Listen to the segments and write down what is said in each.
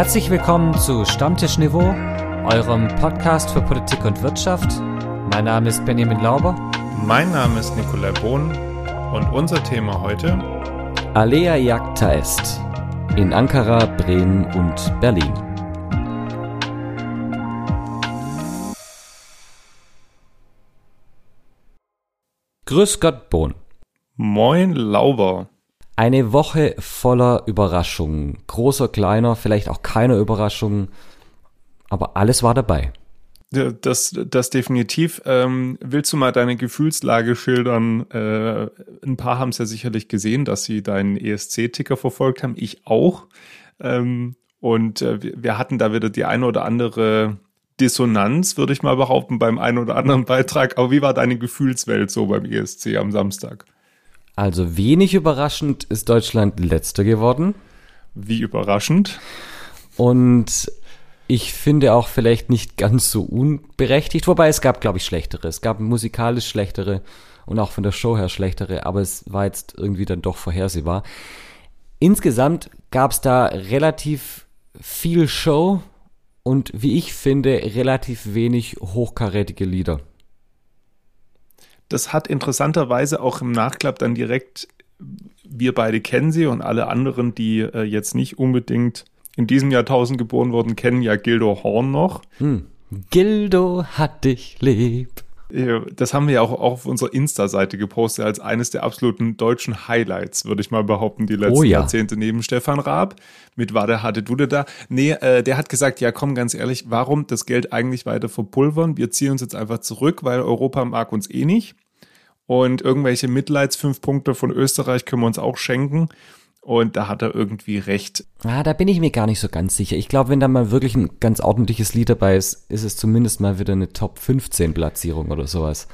Herzlich willkommen zu Stammtischniveau, eurem Podcast für Politik und Wirtschaft. Mein Name ist Benjamin Lauber. Mein Name ist Nikolai Bohn und unser Thema heute Alea Jagdta est in Ankara, Bremen und Berlin. Grüß Gott, Bohn. Moin Lauber. Eine Woche voller Überraschungen. Großer, kleiner, vielleicht auch keiner Überraschungen. Aber alles war dabei. Das, das definitiv. Ähm, willst du mal deine Gefühlslage schildern? Äh, ein paar haben es ja sicherlich gesehen, dass sie deinen ESC-Ticker verfolgt haben. Ich auch. Ähm, und äh, wir hatten da wieder die eine oder andere Dissonanz, würde ich mal behaupten, beim einen oder anderen Beitrag. Aber wie war deine Gefühlswelt so beim ESC am Samstag? Also wenig überraschend ist Deutschland letzter geworden. Wie überraschend. Und ich finde auch vielleicht nicht ganz so unberechtigt, wobei es gab, glaube ich, schlechtere. Es gab musikalisch schlechtere und auch von der Show her schlechtere, aber es war jetzt irgendwie dann doch vorhersehbar. Insgesamt gab es da relativ viel Show und wie ich finde, relativ wenig hochkarätige Lieder. Das hat interessanterweise auch im Nachklapp dann direkt, wir beide kennen sie und alle anderen, die äh, jetzt nicht unbedingt in diesem Jahrtausend geboren wurden, kennen ja Gildo Horn noch. Hm. Gildo hat dich lieb. Äh, Das haben wir ja auch auf unserer Insta-Seite gepostet als eines der absoluten deutschen Highlights, würde ich mal behaupten, die letzten Oh ja. Jahrzehnte neben Stefan Raab. Mit war der hatte Dude da. Nee, äh, der hat gesagt, ja komm, ganz ehrlich, warum das Geld eigentlich weiter verpulvern? Wir ziehen uns jetzt einfach zurück, weil Europa mag uns eh nicht. Und irgendwelche Mitleids-fünf Punkte von Österreich können wir uns auch schenken. Und da hat er irgendwie recht. Ah, da bin ich mir gar nicht so ganz sicher. Ich glaube, wenn da mal wirklich ein ganz ordentliches Lied dabei ist, ist es zumindest mal wieder eine Top 15 Platzierung oder sowas.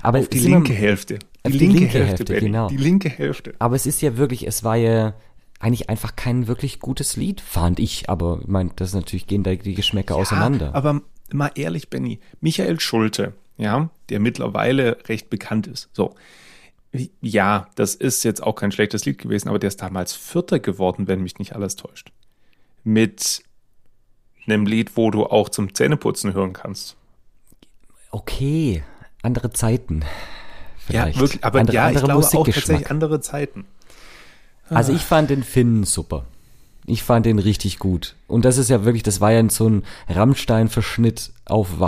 Aber Auf die linke Hälfte. auf die linke Hälfte, Benny. genau. Die linke Hälfte. Aber es ist ja wirklich, es war ja eigentlich einfach kein wirklich gutes Lied, fand ich. Aber ich meine, das ist natürlich gehen da die Geschmäcker auseinander. Ja, aber mal ehrlich, Benny, Michael Schulte, ja, der mittlerweile recht bekannt ist. So. Ja, das ist jetzt auch kein schlechtes Lied gewesen, aber der ist damals Vierter geworden, wenn mich nicht alles täuscht. Mit einem Lied, wo du auch zum Zähneputzen hören kannst. okay, andere Zeiten. Vielleicht. Ja, wirklich, aber andere, ja, ich andere glaube auch tatsächlich andere Zeiten. Also ich fand den Finn super. Ich fand den richtig gut. Und das ist ja wirklich, das war ja so ein Rammstein-Verschnitt auf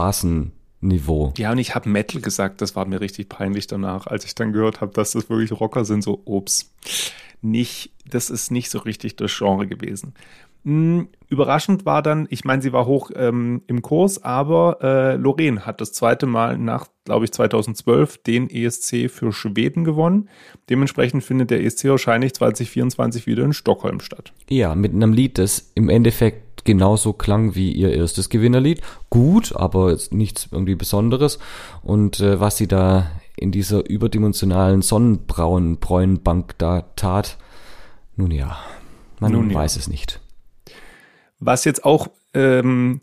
Vasen-Niveau. Ja, und ich habe Metal gesagt, das war mir richtig peinlich danach, als ich dann gehört habe, dass das wirklich Rocker sind, so ups. Nicht, das ist nicht so richtig das Genre gewesen. Hm, überraschend war dann, ich meine, sie war hoch ähm, im Kurs, aber äh, Lorraine hat das zweite Mal nach, glaube ich, 2012 den ESC für Schweden gewonnen. Dementsprechend findet der ESC wahrscheinlich 2024 wieder in Stockholm statt. Ja, mit einem Lied, das im Endeffekt genauso klang wie ihr erstes Gewinnerlied. Gut, aber nichts irgendwie Besonderes. Und äh, was sie da in dieser überdimensionalen Sonnenbrauen-Bräunbank da tat, nun ja, man Nun ja. weiß es nicht. Was jetzt auch ähm,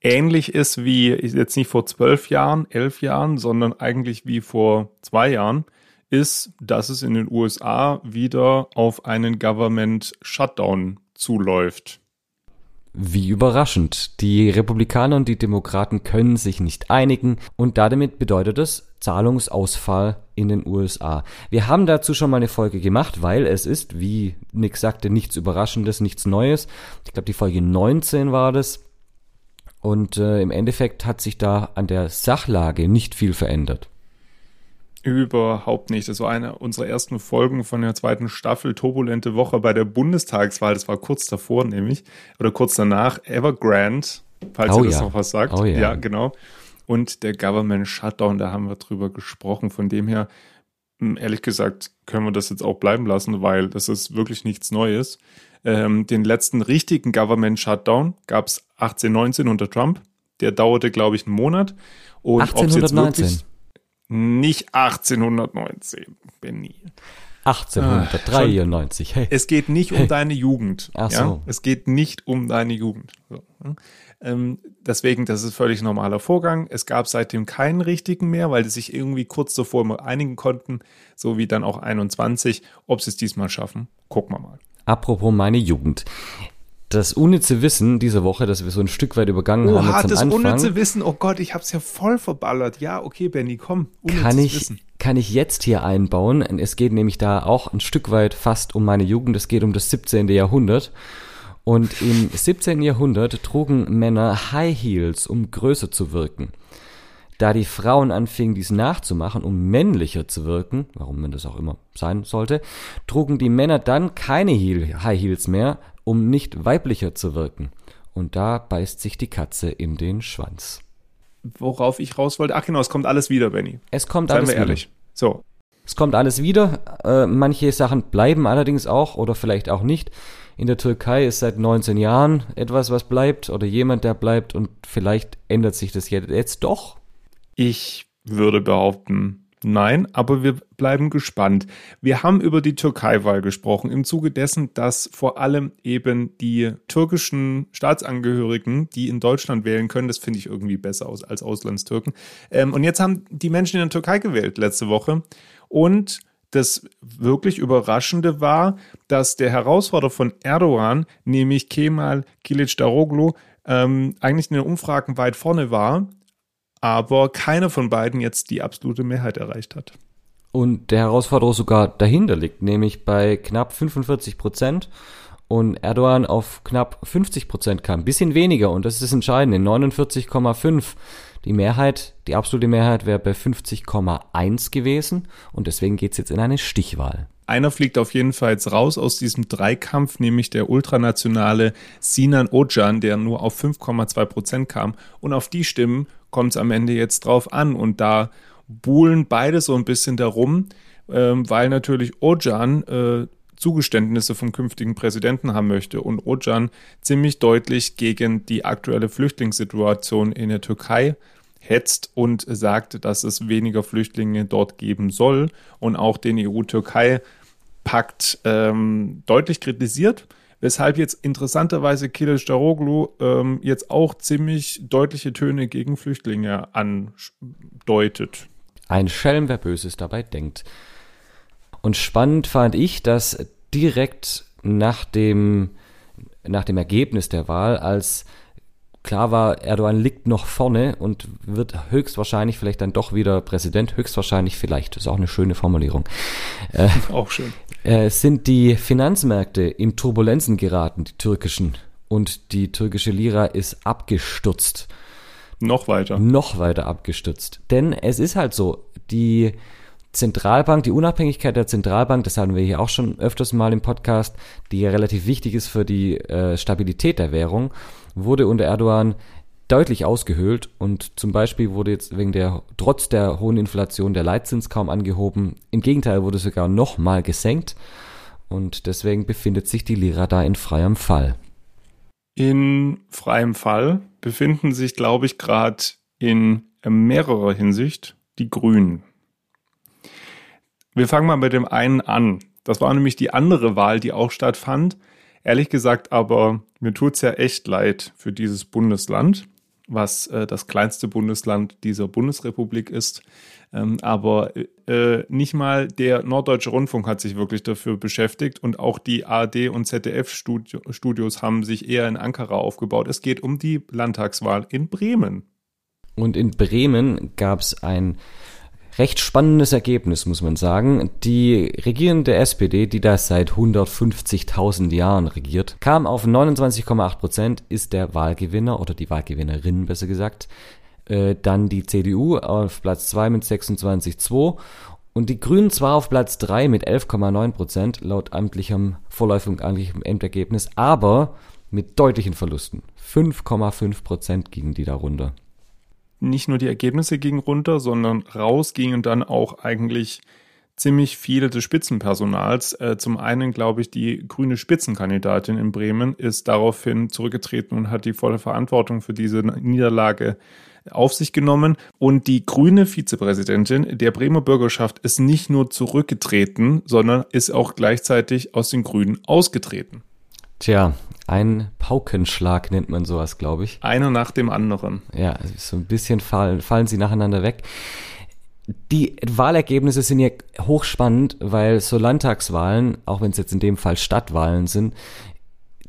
ähnlich ist wie jetzt nicht vor zwölf Jahren, elf Jahren, sondern eigentlich wie vor zwei Jahren, ist, dass es in den USA wieder auf einen Government Shutdown zuläuft. Wie überraschend. Die Republikaner und die Demokraten können sich nicht einigen und damit bedeutet es Zahlungsausfall in den USA. Wir haben dazu schon mal eine Folge gemacht, weil es ist, wie Nick sagte, nichts Überraschendes, nichts Neues. Ich glaube, die Folge 19 war das. Und äh, im Endeffekt hat sich da an der Sachlage nicht viel verändert. Überhaupt nicht. Das war eine unserer ersten Folgen von der zweiten Staffel Turbulente Woche bei der Bundestagswahl. Das war kurz davor nämlich oder kurz danach. Evergrande, falls Oh ihr das ja. noch was sagt. Oh ja. ja, genau. Und der Government Shutdown, da haben wir drüber gesprochen. Von dem her, mh, ehrlich gesagt, können wir das jetzt auch bleiben lassen, weil das ist wirklich nichts Neues. Ähm, den letzten richtigen Government Shutdown gab es 1819 unter Trump. Der dauerte, glaube ich, einen Monat. Und ob's jetzt 1819. nicht 1819, Benny. 1893. Hey. Es geht nicht um deine Jugend. Ach ja? so. Es geht nicht um deine Jugend. So, hm? ähm, deswegen, das ist völlig normaler Vorgang. Es gab seitdem keinen richtigen mehr, weil die sich irgendwie kurz davor immer einigen konnten, so wie dann auch 21. Ob sie es diesmal schaffen, gucken wir mal. Apropos meine Jugend. Das unnütze Wissen dieser Woche, das wir so ein Stück weit übergangen Oha, haben jetzt am das Anfang, unnütze Wissen. Oh Gott, ich hab's ja voll verballert. Ja, okay, Benny, komm. Unnützes kann ich, Wissen. kann ich jetzt hier einbauen. Es geht nämlich da auch ein Stück weit fast um meine Jugend. Es geht um das 17. Jahrhundert. Und im 17. Jahrhundert trugen Männer High Heels, um größer zu wirken. Da die Frauen anfingen, dies nachzumachen, um männlicher zu wirken, warum man das auch immer sein sollte, trugen die Männer dann keine Heel, High Heels mehr, um nicht weiblicher zu wirken. Und da beißt sich die Katze in den Schwanz. Worauf ich raus wollte. Ach genau, es kommt alles wieder, Benny. Es kommt Seien alles wir wieder. ehrlich. So. Es kommt alles wieder. Äh, manche Sachen bleiben allerdings auch oder vielleicht auch nicht. In der Türkei ist seit 19 Jahren etwas, was bleibt oder jemand, der bleibt und vielleicht ändert sich das jetzt, jetzt doch. Ich würde behaupten, nein, aber wir bleiben gespannt. Wir haben über die Türkei-Wahl gesprochen, im Zuge dessen, dass vor allem eben die türkischen Staatsangehörigen, die in Deutschland wählen können, das finde ich irgendwie besser aus als Auslandstürken. Ähm, und jetzt haben die Menschen in der Türkei gewählt letzte Woche. Und das wirklich Überraschende war, dass der Herausforderer von Erdogan, nämlich Kemal Kılıçdaroğlu, ähm, eigentlich in den Umfragen weit vorne war, aber keiner von beiden jetzt die absolute Mehrheit erreicht hat. Und der Herausforderer sogar dahinter liegt, nämlich bei knapp 45 Prozent und Erdogan auf knapp 50 Prozent kam. Bisschen weniger und das ist das Entscheidende, 49,5. Die Mehrheit, die absolute Mehrheit wäre bei 50,1 gewesen und deswegen geht's jetzt in eine Stichwahl. Einer fliegt auf jeden Fall jetzt raus aus diesem Dreikampf, nämlich der ultranationale Sinan Ocan, der nur auf 5,2 Prozent kam. Und auf die Stimmen kommt es am Ende jetzt drauf an. Und da buhlen beide so ein bisschen darum, ähm, weil natürlich Ocan äh, Zugeständnisse vom künftigen Präsidenten haben möchte und Ocan ziemlich deutlich gegen die aktuelle Flüchtlingssituation in der Türkei hetzt und sagt, dass es weniger Flüchtlinge dort geben soll und auch den EU-Türkei-Pakt ähm, deutlich kritisiert, weshalb jetzt interessanterweise Kılıçdaroğlu ähm, jetzt auch ziemlich deutliche Töne gegen Flüchtlinge andeutet. Ein Schelm, wer Böses dabei denkt. Und spannend fand ich, dass direkt nach dem, nach dem Ergebnis der Wahl, als klar war, Erdogan liegt noch vorne und wird höchstwahrscheinlich vielleicht dann doch wieder Präsident, höchstwahrscheinlich vielleicht, das ist auch eine schöne Formulierung, äh, Auch schön. Äh, sind die Finanzmärkte in Turbulenzen geraten, die türkischen. Und die türkische Lira ist abgestürzt Noch weiter. noch weiter abgestürzt. Denn es ist halt so, die Zentralbank, die Unabhängigkeit der Zentralbank, das hatten wir hier auch schon öfters mal im Podcast, die ja relativ wichtig ist für die äh, Stabilität der Währung, wurde unter Erdogan deutlich ausgehöhlt und zum Beispiel wurde jetzt wegen der, trotz der hohen Inflation der Leitzins kaum angehoben. Im Gegenteil wurde sogar nochmal gesenkt und deswegen befindet sich die Lira da in freiem Fall. In freiem Fall befinden sich, glaube ich, gerade in mehrerer Hinsicht die Grünen. Wir fangen mal mit dem einen an. Das war nämlich die andere Wahl, die auch stattfand. Ehrlich gesagt, aber mir tut's ja echt leid für dieses Bundesland, was äh, das kleinste Bundesland dieser Bundesrepublik ist. Ähm, aber äh, nicht mal der Norddeutsche Rundfunk hat sich wirklich dafür beschäftigt und auch die ARD und ZDF-Studios haben sich eher in Ankara aufgebaut. Es geht um die Landtagswahl in Bremen. Und in Bremen gab es ein recht spannendes Ergebnis, muss man sagen. Die regierende SPD, die da seit 150.000 Jahren regiert, kam auf 29,8 Prozent, ist der Wahlgewinner oder die Wahlgewinnerin besser gesagt. Äh, dann die CDU auf Platz 2 mit 26,2 und die Grünen zwar auf Platz 3 mit 11,9 Prozent laut amtlichem vorläufigem amtlichem Endergebnis, aber mit deutlichen Verlusten. 5,5 Prozent gingen die da runter nicht nur die Ergebnisse gingen runter, sondern raus gingen dann auch eigentlich ziemlich viele des Spitzenpersonals. Äh, zum einen, glaube ich, die grüne Spitzenkandidatin in Bremen ist daraufhin zurückgetreten und hat die volle Verantwortung für diese Niederlage auf sich genommen. Und die grüne Vizepräsidentin der Bremer Bürgerschaft ist nicht nur zurückgetreten, sondern ist auch gleichzeitig aus den Grünen ausgetreten. Tja, ein Paukenschlag nennt man sowas, glaube ich. Einer nach dem anderen. Ja, so ein bisschen fallen, fallen sie nacheinander weg. Die Wahlergebnisse sind ja hochspannend, weil so Landtagswahlen, auch wenn es jetzt in dem Fall Stadtwahlen sind,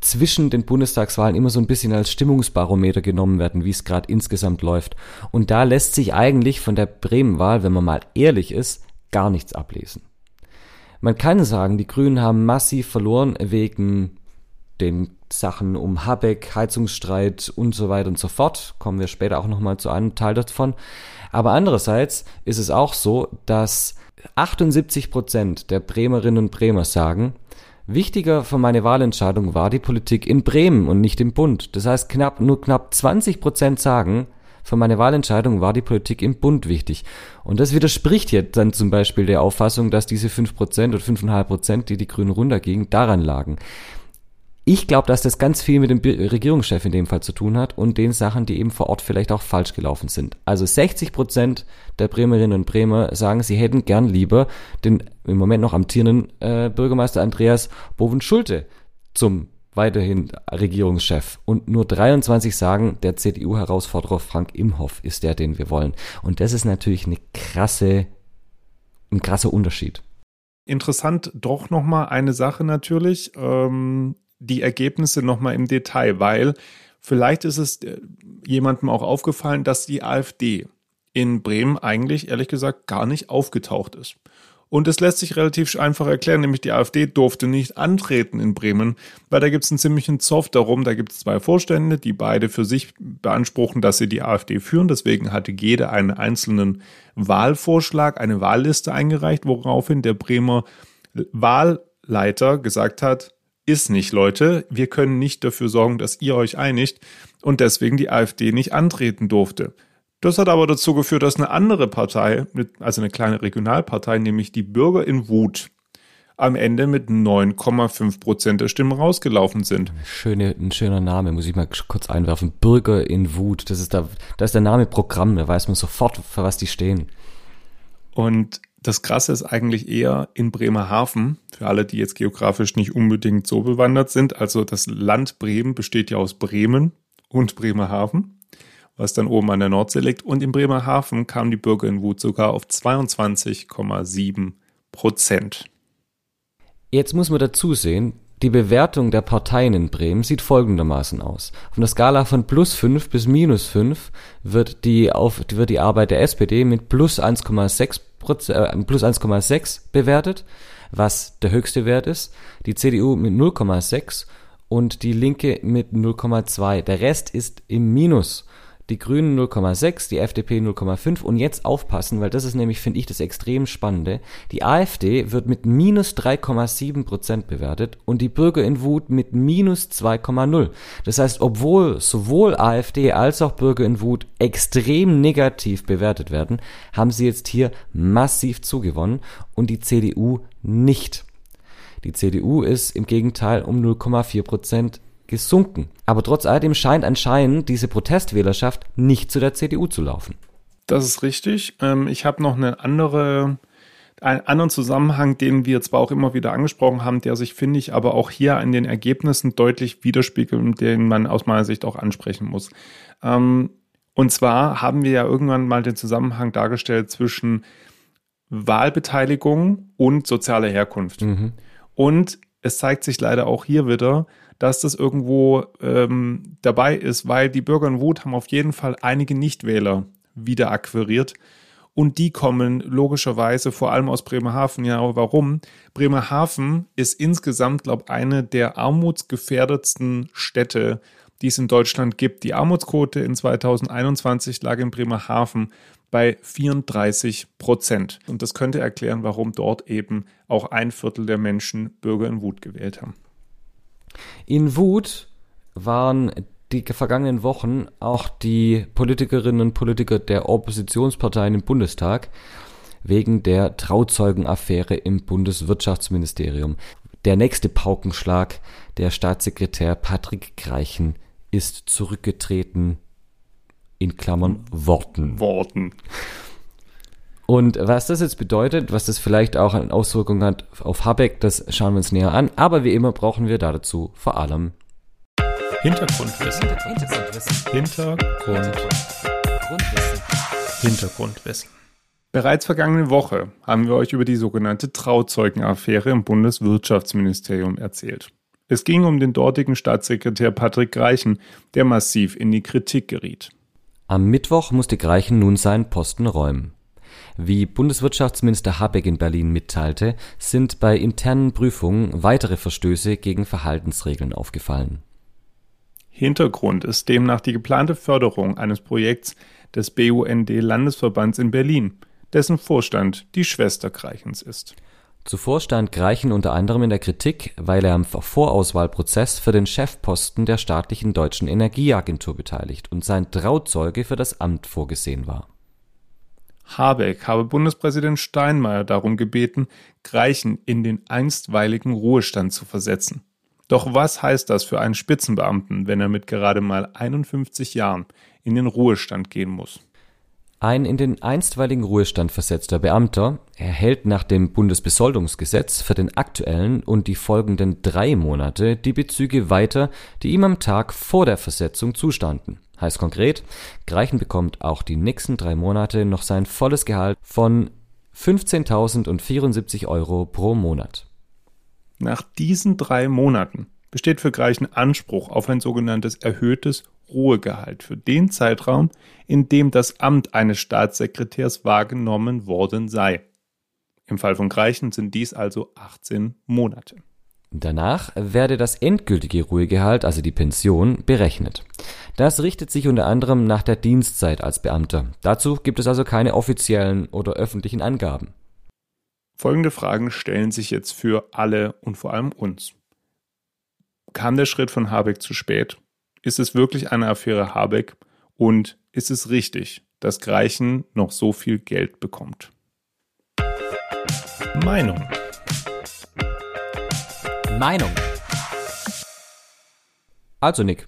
zwischen den Bundestagswahlen immer so ein bisschen als Stimmungsbarometer genommen werden, wie es gerade insgesamt läuft. Und da lässt sich eigentlich von der Bremen-Wahl, wenn man mal ehrlich ist, gar nichts ablesen. Man kann sagen, die Grünen haben massiv verloren wegen den Sachen um Habeck, Heizungsstreit und so weiter und so fort. Kommen wir später auch nochmal zu einem Teil davon. Aber andererseits ist es auch so, dass 78 Prozent der Bremerinnen und Bremer sagen, wichtiger für meine Wahlentscheidung war die Politik in Bremen und nicht im Bund. Das heißt, knapp, nur knapp 20 Prozent sagen, für meine Wahlentscheidung war die Politik im Bund wichtig. Und das widerspricht jetzt dann zum Beispiel der Auffassung, dass diese 5% oder 5,5%, die die Grünen runtergingen, daran lagen. Ich glaube, dass das ganz viel mit dem Regierungschef in dem Fall zu tun hat und den Sachen, die eben vor Ort vielleicht auch falsch gelaufen sind. Also 60 Prozent der Bremerinnen und Bremer sagen, sie hätten gern lieber den im Moment noch amtierenden äh, Bürgermeister Andreas Boven-Schulte zum weiterhin Regierungschef. Und nur 23 sagen, der CDU-Herausforderer Frank Imhoff ist der, den wir wollen. Und das ist natürlich eine krasse, ein krasser Unterschied. Interessant doch nochmal eine Sache natürlich. Ähm, die Ergebnisse nochmal im Detail, weil vielleicht ist es äh, jemandem auch aufgefallen, dass die AfD in Bremen eigentlich, ehrlich gesagt, gar nicht aufgetaucht ist. Und es lässt sich relativ einfach erklären, nämlich die AfD durfte nicht antreten in Bremen, weil da gibt es einen ziemlichen Zoff darum. Da gibt es zwei Vorstände, die beide für sich beanspruchen, dass sie die AfD führen. Deswegen hatte jeder einen einzelnen Wahlvorschlag, eine Wahlliste eingereicht, woraufhin der Bremer Wahlleiter gesagt hat, ist nicht, Leute. Wir können nicht dafür sorgen, dass ihr euch einigt und deswegen die AfD nicht antreten durfte. Das hat aber dazu geführt, dass eine andere Partei, also eine kleine Regionalpartei, nämlich die Bürger in Wut, am Ende mit 9,5 Prozent der Stimmen rausgelaufen sind. Schöne, ein schöner Name, muss ich mal kurz einwerfen. Bürger in Wut. Das ist da, das ist der Name Programm, da weiß man sofort, für was die stehen. Und das Krasse ist eigentlich eher in Bremerhaven, für alle, die jetzt geografisch nicht unbedingt so bewandert sind. Also das Land Bremen besteht ja aus Bremen und Bremerhaven, was dann oben an der Nordsee liegt. Und in Bremerhaven kam die Bürger in Wut sogar auf 22,7 Prozent. Jetzt muss man dazu sehen, die Bewertung der Parteien in Bremen sieht folgendermaßen aus. Auf einer Skala von plus 5 bis minus 5 wird die, auf, wird die Arbeit der SPD mit plus 1,6 äh, plus 1,6 bewertet, was der höchste Wert ist. Die CDU mit 0,6 und die Linke mit 0,2. Der Rest ist im Minus die Grünen 0,6, die FDP 0,5 und jetzt aufpassen, weil das ist nämlich, finde ich, das extrem Spannende. Die AfD wird mit minus 3,7 Prozent bewertet und die Bürger in Wut mit minus 2,0. Das heißt, obwohl sowohl AfD als auch Bürger in Wut extrem negativ bewertet werden, haben sie jetzt hier massiv zugewonnen und die CDU nicht. Die CDU ist im Gegenteil um 0,4 Prozent gesunken. Aber trotz alledem scheint anscheinend diese Protestwählerschaft nicht zu der CDU zu laufen. Das ist richtig. Ähm, ich habe noch eine andere, einen anderen Zusammenhang, den wir zwar auch immer wieder angesprochen haben, der sich, finde ich, aber auch hier in den Ergebnissen deutlich widerspiegelt und den man aus meiner Sicht auch ansprechen muss. Ähm, und zwar haben wir ja irgendwann mal den Zusammenhang dargestellt zwischen Wahlbeteiligung und sozialer Herkunft. Mhm. Und es zeigt sich leider auch hier wieder, dass das irgendwo ähm, dabei ist, weil die Bürger in Wut haben auf jeden Fall einige Nichtwähler wieder akquiriert. Und die kommen logischerweise vor allem aus Bremerhaven. Ja, warum? Bremerhaven ist insgesamt, glaube ich, eine der armutsgefährdetsten Städte, die es in Deutschland gibt. Die Armutsquote in 2021 lag in Bremerhaven bei 34 Prozent. Und das könnte erklären, warum dort eben auch ein Viertel der Menschen Bürger in Wut gewählt haben. In Wut waren die vergangenen Wochen auch die Politikerinnen und Politiker der Oppositionsparteien im Bundestag wegen der Trauzeugenaffäre im Bundeswirtschaftsministerium. Der nächste Paukenschlag, der Staatssekretär Patrick Greichen ist zurückgetreten in Klammern Worten. Worten. Und was das jetzt bedeutet, was das vielleicht auch eine Auswirkung hat auf Habeck, das schauen wir uns näher an. Aber wie immer brauchen wir dazu vor allem Hintergrundwissen. Hintergrundwissen. Hintergrundwissen. Hintergrundwissen. Bereits vergangene Woche haben wir euch über die sogenannte Trauzeugenaffäre im Bundeswirtschaftsministerium erzählt. Es ging um den dortigen Staatssekretär Patrick Greichen, der massiv in die Kritik geriet. Am Mittwoch musste Greichen nun seinen Posten räumen. Wie Bundeswirtschaftsminister Habeck in Berlin mitteilte, sind bei internen Prüfungen weitere Verstöße gegen Verhaltensregeln aufgefallen. Hintergrund ist demnach die geplante Förderung eines Projekts des BUND-Landesverbands in Berlin, dessen Vorstand die Schwester Greichens ist. Zuvor stand Greichen unter anderem in der Kritik, weil er am Vorauswahlprozess für den Chefposten der staatlichen Deutschen Energieagentur beteiligt und sein Trauzeuge für das Amt vorgesehen war. Habeck habe Bundespräsident Steinmeier darum gebeten, Greichen in den einstweiligen Ruhestand zu versetzen. Doch was heißt das für einen Spitzenbeamten, wenn er mit gerade mal 51 Jahren in den Ruhestand gehen muss? Ein in den einstweiligen Ruhestand versetzter Beamter erhält nach dem Bundesbesoldungsgesetz für den aktuellen und die folgenden drei Monate die Bezüge weiter, die ihm am Tag vor der Versetzung zustanden. Heißt konkret, Greichen bekommt auch die nächsten drei Monate noch sein volles Gehalt von 15.074 Euro pro Monat. Nach diesen drei Monaten besteht für Greichen Anspruch auf ein sogenanntes erhöhtes Ruhegehalt für den Zeitraum, in dem das Amt eines Staatssekretärs wahrgenommen worden sei. Im Fall von Greichen sind dies also 18 Monate. Danach werde das endgültige Ruhegehalt, also die Pension, berechnet. Das richtet sich unter anderem nach der Dienstzeit als Beamter. Dazu gibt es also keine offiziellen oder öffentlichen Angaben. Folgende Fragen stellen sich jetzt für alle und vor allem uns. Kam der Schritt von Habeck zu spät? Ist es wirklich eine Affäre Habeck? Und ist es richtig, dass Greichen noch so viel Geld bekommt? Meinung. Meinung. Also Nick,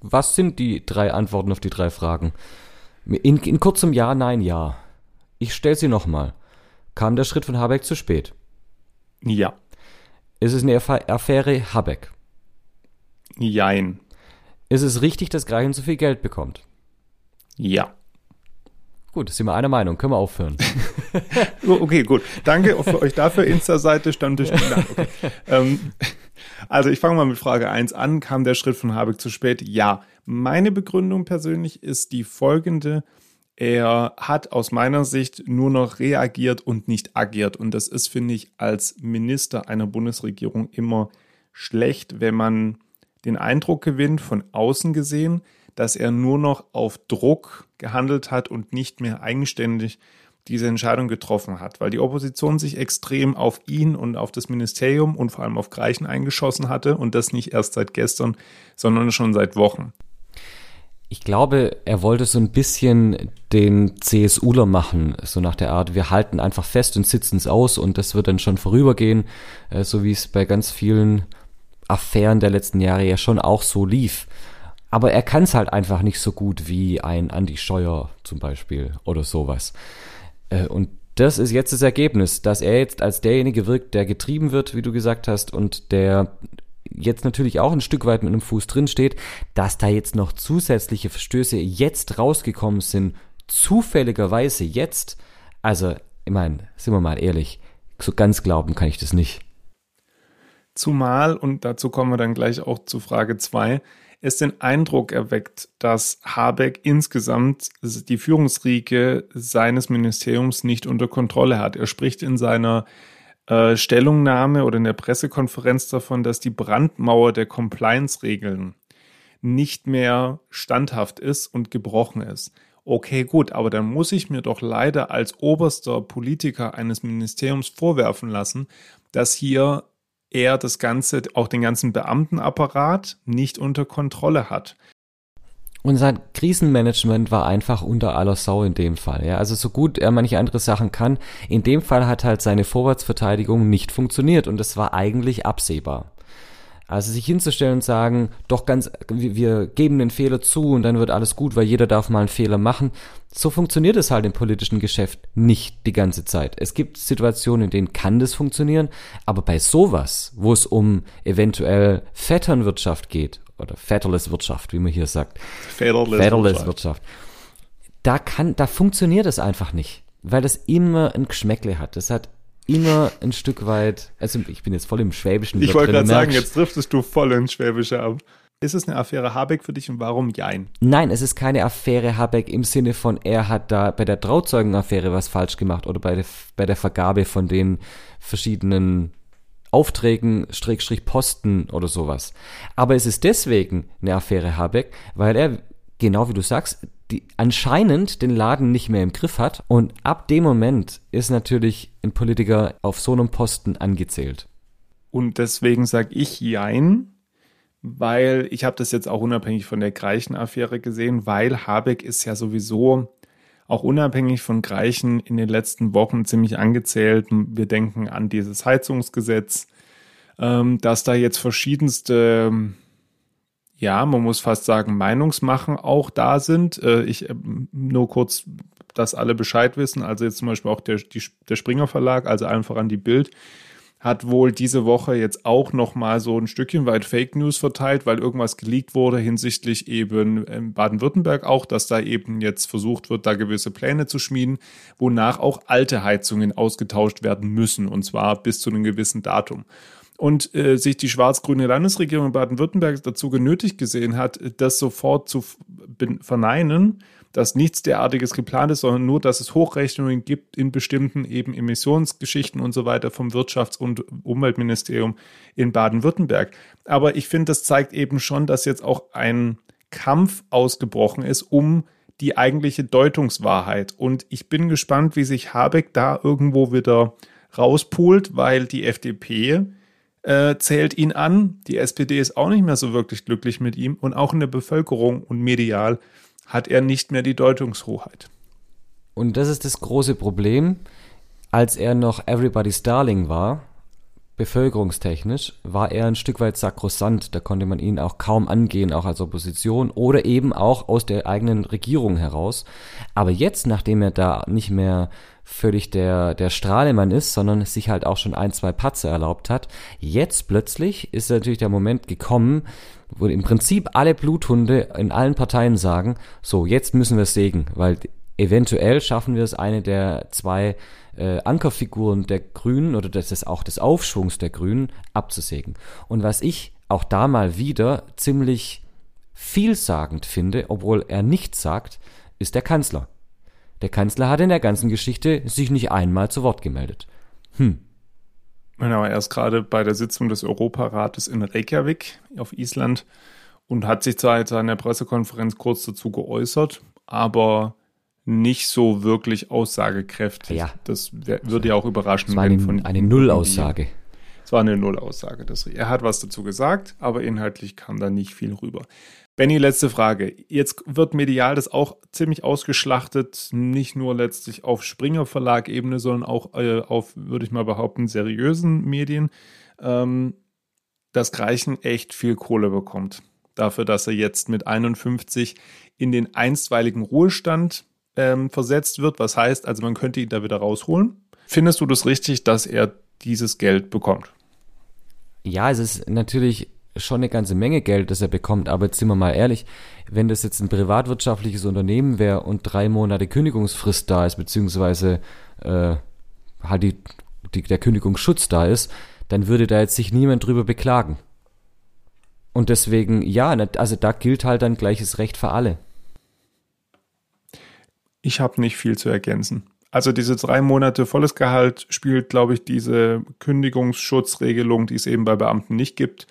was sind die drei Antworten auf die drei Fragen? In, in kurzem Ja, Nein, Ja. Ich stelle sie nochmal. Kam der Schritt von Habeck zu spät? Ja. Ist es eine Affäre Habeck? Jein. Ist es richtig, dass Greichen so viel Geld bekommt? Ja. Gut, sind wir einer Meinung. Können wir aufhören. okay, gut. Danke für euch dafür. Insta-Seite Stammtisch. Okay. Ähm, also ich fange mal mit Frage 1 an. Kam der Schritt von Habeck zu spät? Ja. Meine Begründung persönlich ist die folgende. Er hat aus meiner Sicht nur noch reagiert und nicht agiert. Und das ist, finde ich, als Minister einer Bundesregierung immer schlecht, wenn man den Eindruck gewinnt, von außen gesehen, dass er nur noch auf Druck gehandelt hat und nicht mehr eigenständig diese Entscheidung getroffen hat, weil die Opposition sich extrem auf ihn und auf das Ministerium und vor allem auf Greichen eingeschossen hatte und das nicht erst seit gestern, sondern schon seit Wochen. Ich glaube, er wollte so ein bisschen den CSUler machen, so nach der Art, wir halten einfach fest und sitzen es aus und das wird dann schon vorübergehen, äh, so wie es bei ganz vielen Affären der letzten Jahre ja schon auch so lief. Aber er kann es halt einfach nicht so gut wie ein Andy Scheuer zum Beispiel oder sowas. Äh, und das ist jetzt das Ergebnis, dass er jetzt als derjenige wirkt, der getrieben wird, wie du gesagt hast, und der jetzt natürlich auch ein Stück weit mit einem Fuß drin steht, dass da jetzt noch zusätzliche Verstöße jetzt rausgekommen sind, zufälligerweise jetzt. Also, ich meine, sind wir mal ehrlich, so ganz glauben kann ich das nicht. Zumal, und dazu kommen wir dann gleich auch zu Frage 2, es den Eindruck erweckt, dass Habeck insgesamt die Führungsriege seines Ministeriums nicht unter Kontrolle hat. Er spricht in seiner äh, Stellungnahme oder in der Pressekonferenz davon, dass die Brandmauer der Compliance-Regeln nicht mehr standhaft ist und gebrochen ist. Okay, gut, aber dann muss ich mir doch leider als oberster Politiker eines Ministeriums vorwerfen lassen, dass hier er das Ganze, auch den ganzen Beamtenapparat nicht unter Kontrolle hat. Und sein Krisenmanagement war einfach unter aller Sau in dem Fall. Ja, also so gut er manche andere Sachen kann, in dem Fall hat halt seine Vorwärtsverteidigung nicht funktioniert und das war eigentlich absehbar. Also sich hinzustellen und sagen, doch ganz, wir geben den Fehler zu und dann wird alles gut, weil jeder darf mal einen Fehler machen. So funktioniert es halt im politischen Geschäft nicht die ganze Zeit. Es gibt Situationen, in denen kann das funktionieren, aber bei sowas, wo es um eventuell Vetternwirtschaft geht, oder Vetterless Wirtschaft, wie man hier sagt. Vetterless, Vetterless Wirtschaft. Da kann, da funktioniert es einfach nicht, weil das immer ein Geschmäckle hat. Das hat immer ein Stück weit, also ich bin jetzt voll im Schwäbischen. Ich wollte gerade sagen, jetzt driftest du voll ins Schwäbische ab. Ist es eine Affäre Habeck für dich und warum Jein? Nein, es ist keine Affäre Habeck im Sinne von, er hat da bei der Trauzeugenaffäre was falsch gemacht oder bei der, bei der Vergabe von den verschiedenen Aufträgen, Strickstrich Posten oder sowas. Aber es ist deswegen eine Affäre Habeck, weil er, genau wie du sagst, die anscheinend den Laden nicht mehr im Griff hat und ab dem Moment ist natürlich ein Politiker auf so einem Posten angezählt. Und deswegen sage ich Jein, weil ich habe das jetzt auch unabhängig von der Greichen-Affäre gesehen, weil Habeck ist ja sowieso auch unabhängig von Greichen in den letzten Wochen ziemlich angezählt. Wir denken an dieses Heizungsgesetz, ähm, dass da jetzt verschiedenste, ja, man muss fast sagen, Meinungsmachen auch da sind. Äh, ich äh, nur kurz, dass alle Bescheid wissen. Also jetzt zum Beispiel auch der, die, der Springer Verlag, also einfach an die Bild hat wohl diese Woche jetzt auch noch mal so ein Stückchen weit Fake News verteilt, weil irgendwas geleakt wurde hinsichtlich eben ähm, Baden-Württemberg auch, dass da eben jetzt versucht wird, da gewisse Pläne zu schmieden, wonach auch alte Heizungen ausgetauscht werden müssen und zwar bis zu einem gewissen Datum und äh, sich die schwarz-grüne Landesregierung Baden-Württemberg dazu genötigt gesehen hat, das sofort zu verneinen, dass nichts derartiges geplant ist, sondern nur, dass es Hochrechnungen gibt in bestimmten eben Emissionsgeschichten und so weiter vom Wirtschafts- und Umweltministerium in Baden-Württemberg. Aber ich finde, das zeigt eben schon, dass jetzt auch ein Kampf ausgebrochen ist um die eigentliche Deutungswahrheit. Und ich bin gespannt, wie sich Habeck da irgendwo wieder rauspult, weil die FDP äh, zählt ihn an. Die SPD ist auch nicht mehr so wirklich glücklich mit ihm und auch in der Bevölkerung und medial hat er nicht mehr die Deutungshoheit. Und das ist das große Problem. Als er noch Everybody's Darling war, bevölkerungstechnisch, war er ein Stück weit sakrosant. Da konnte man ihn auch kaum angehen, auch als Opposition oder eben auch aus der eigenen Regierung heraus. Aber jetzt, nachdem er da nicht mehr völlig der, der Strahlemann ist, sondern sich halt auch schon ein, zwei Patze erlaubt hat, jetzt plötzlich ist natürlich der Moment gekommen, wo im Prinzip alle Bluthunde in allen Parteien sagen, so, jetzt müssen wir es sägen, weil eventuell schaffen wir es, eine der zwei äh, Ankerfiguren der Grünen oder des, des, auch des Aufschwungs der Grünen abzusägen. Und was ich auch da mal wieder ziemlich vielsagend finde, obwohl er nichts sagt, ist der Kanzler. Der Kanzler hat in der ganzen Geschichte sich nicht einmal zu Wort gemeldet. Hm. Genau, er ist gerade bei der Sitzung des Europarates in Reykjavik auf Island und hat sich zwar in seiner Pressekonferenz kurz dazu geäußert, aber nicht so wirklich aussagekräftig. Ja. Das würde ja auch überraschen. Es war eine, von eine Nullaussage. Es war eine Nullaussage. Das, er hat was dazu gesagt, aber inhaltlich kam da nicht viel rüber. Benny, letzte Frage. Jetzt wird medial das auch ziemlich ausgeschlachtet, nicht nur letztlich auf Springer Verlag Ebene, sondern auch äh, auf, würde ich mal behaupten, seriösen Medien, ähm, dass Greichen echt viel Kohle bekommt. Dafür, dass er jetzt mit 51 in den einstweiligen Ruhestand ähm, versetzt wird. Was heißt, also man könnte ihn da wieder rausholen. Findest du das richtig, dass er dieses Geld bekommt? Ja, es ist natürlich schon eine ganze Menge Geld, das er bekommt. Aber jetzt sind wir mal ehrlich, wenn das jetzt ein privatwirtschaftliches Unternehmen wäre und drei Monate Kündigungsfrist da ist, beziehungsweise äh, halt die, die, der Kündigungsschutz da ist, dann würde da jetzt sich niemand drüber beklagen. Und deswegen, ja, also da gilt halt dann gleiches Recht für alle. Ich habe nicht viel zu ergänzen. Also diese drei Monate volles Gehalt spielt, glaube ich, diese Kündigungsschutzregelung, die es eben bei Beamten nicht gibt,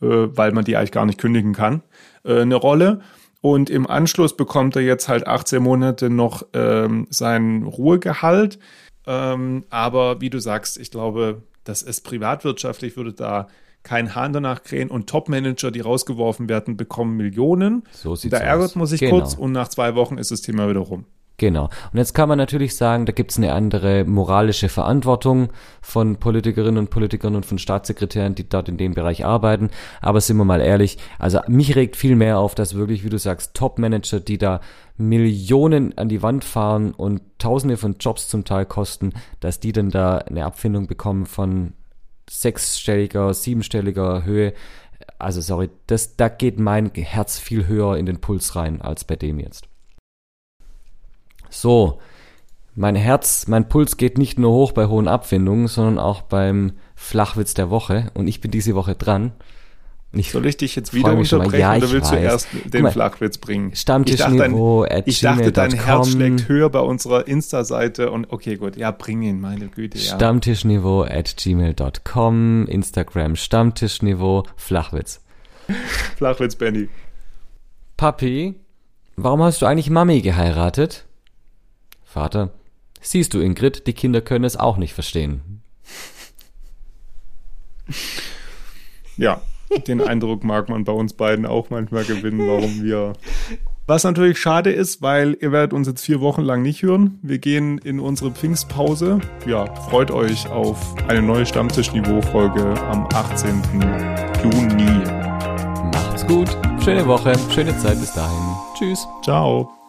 äh, weil man die eigentlich gar nicht kündigen kann, äh, eine Rolle. Und im Anschluss bekommt er jetzt halt 18 Monate noch ähm, sein Ruhegehalt. Ähm, aber wie du sagst, ich glaube, das ist privatwirtschaftlich, würde da kein Hahn danach krähen und Topmanager, die rausgeworfen werden, bekommen Millionen. So sieht's da ärgert man sich genau. kurz und nach zwei Wochen ist das Thema wieder rum. Genau. Und jetzt kann man natürlich sagen, da gibt es eine andere moralische Verantwortung von Politikerinnen und Politikern und von Staatssekretären, die dort in dem Bereich arbeiten. Aber sind wir mal ehrlich, also mich regt viel mehr auf, dass wirklich, wie du sagst, Top-Manager, die da Millionen an die Wand fahren und Tausende von Jobs zum Teil kosten, dass die dann da eine Abfindung bekommen von sechsstelliger, siebenstelliger Höhe. Also sorry, das, da geht mein Herz viel höher in den Puls rein als bei dem jetzt. So, Mein Herz, mein Puls geht nicht nur hoch bei hohen Abfindungen, sondern auch beim Flachwitz der Woche. Und ich bin diese Woche dran. Ich Soll ich dich jetzt wieder unterbrechen ja, oder willst weiß. du erst den mal, Flachwitz bringen? Stammtischniveau Ich dachte, dein, ich dachte, dein Herz schlägt höher bei unserer Insta-Seite und okay, gut, ja, bring ihn, meine Güte. Ja. Stammtischniveau at gmail.com, Instagram Stammtischniveau, Flachwitz. Flachwitz, Benny. Papi, warum hast du eigentlich Mami geheiratet? Vater, siehst du, Ingrid, die Kinder können es auch nicht verstehen. Ja, den Eindruck mag man bei uns beiden auch manchmal gewinnen, warum wir. Was natürlich schade ist, weil ihr werdet uns jetzt vier Wochen lang nicht hören. Wir gehen in unsere Pfingstpause. Ja, freut euch auf eine neue Stammtischniveau-Folge am 18. Juni. Macht's gut, schöne Woche, schöne Zeit bis dahin. Tschüss. Ciao.